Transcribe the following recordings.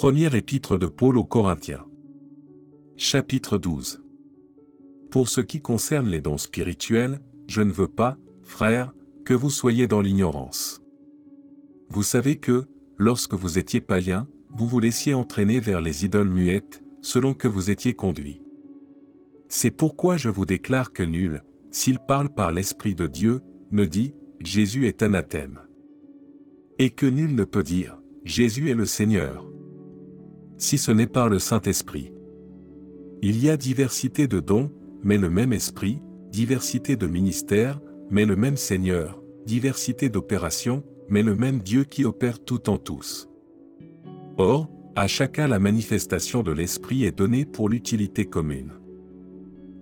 Première épître de Paul aux Corinthiens. Chapitre 12. Pour ce qui concerne les dons spirituels, je ne veux pas, frères, que vous soyez dans l'ignorance. Vous savez que, lorsque vous étiez païens, vous vous laissiez entraîner vers les idoles muettes, selon que vous étiez conduits. C'est pourquoi je vous déclare que nul, s'il parle par l'Esprit de Dieu, ne dit, Jésus est anathème. Et que nul ne peut dire, Jésus est le Seigneur. Si ce n'est par le Saint-Esprit. Il y a diversité de dons, mais le même Esprit, diversité de ministères, mais le même Seigneur, diversité d'opérations, mais le même Dieu qui opère tout en tous. Or, à chacun la manifestation de l'Esprit est donnée pour l'utilité commune.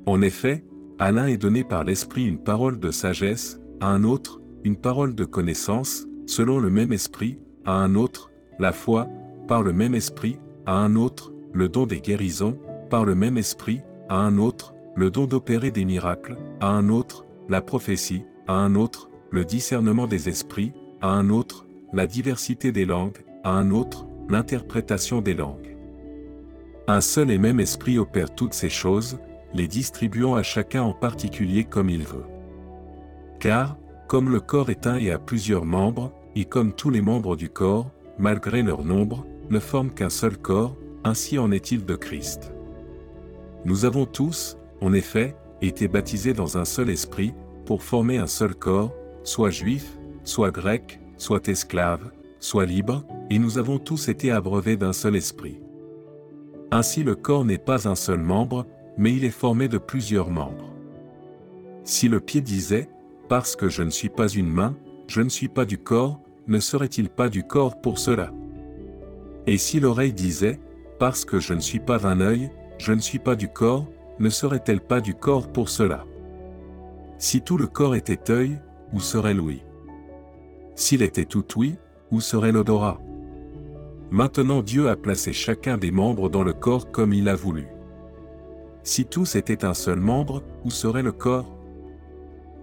En effet, à l'un est donné par l'Esprit une parole de sagesse, à un autre, une parole de connaissance, selon le même Esprit, à un autre, la foi, par le même Esprit, à un autre, le don des guérisons, par le même Esprit, à un autre, le don d'opérer des miracles, à un autre, la prophétie, à un autre, le discernement des esprits, à un autre, la diversité des langues, à un autre, l'interprétation des langues. Un seul et même esprit opère toutes ces choses, les distribuant à chacun en particulier comme il veut. Car, comme le corps est un et a plusieurs membres, et comme tous les membres du corps, malgré leur nombre, ne forment qu'un seul corps, ainsi en est-il de Christ. Nous avons tous, en effet, été baptisés dans un seul esprit, pour former un seul corps, soit juif, soit grec, soit esclave, soit libre, et nous avons tous été abreuvés d'un seul esprit. Ainsi le corps n'est pas un seul membre, mais il est formé de plusieurs membres. Si le pied disait, parce que je ne suis pas une main, je ne suis pas du corps, ne serait-il pas du corps pour cela? Et si l'oreille disait, parce que je ne suis pas un œil, je ne suis pas du corps, ne serait-elle pas du corps pour cela? Si tout le corps était œil, où serait l'ouïe? S'il était tout ouïe, où serait l'odorat? Maintenant Dieu a placé chacun des membres dans le corps comme il a voulu. Si tous étaient un seul membre, où serait le corps?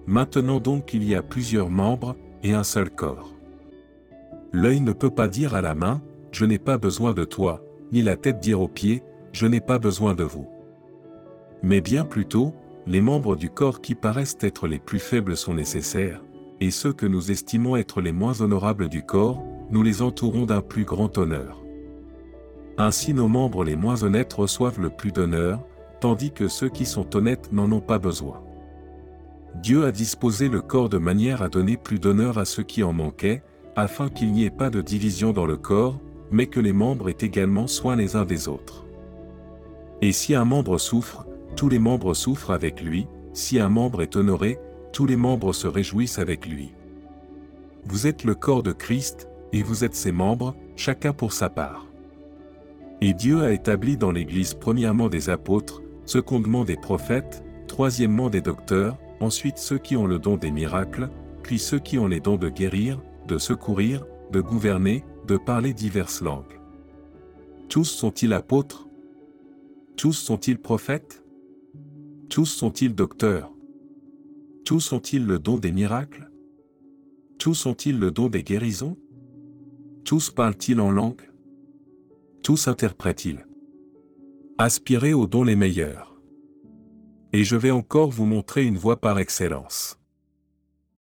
Maintenant donc il y a plusieurs membres, et un seul corps. L'œil ne peut pas dire à la main, je n'ai pas besoin de toi, ni la tête dire aux pieds, je n'ai pas besoin de vous. Mais bien plutôt, les membres du corps qui paraissent être les plus faibles sont nécessaires, et ceux que nous estimons être les moins honorables du corps, nous les entourons d'un plus grand honneur. Ainsi nos membres les moins honnêtes reçoivent le plus d'honneur, tandis que ceux qui sont honnêtes n'en ont pas besoin. Dieu a disposé le corps de manière à donner plus d'honneur à ceux qui en manquaient, afin qu'il n'y ait pas de division dans le corps, mais que les membres aient également soin les uns des autres. Et si un membre souffre, tous les membres souffrent avec lui, si un membre est honoré, tous les membres se réjouissent avec lui. Vous êtes le corps de Christ, et vous êtes ses membres, chacun pour sa part. Et Dieu a établi dans l'Église premièrement des apôtres, secondement des prophètes, troisièmement des docteurs, ensuite ceux qui ont le don des miracles, puis ceux qui ont les dons de guérir, de secourir, de gouverner, de parler diverses langues. Tous sont-ils apôtres? Tous sont-ils prophètes? Tous sont-ils docteurs? Tous ont-ils le don des miracles? Tous ont-ils le don des guérisons? Tous parlent-ils en langue? Tous interprètent-ils? Aspirez aux dons les meilleurs. Et je vais encore vous montrer une voie par excellence.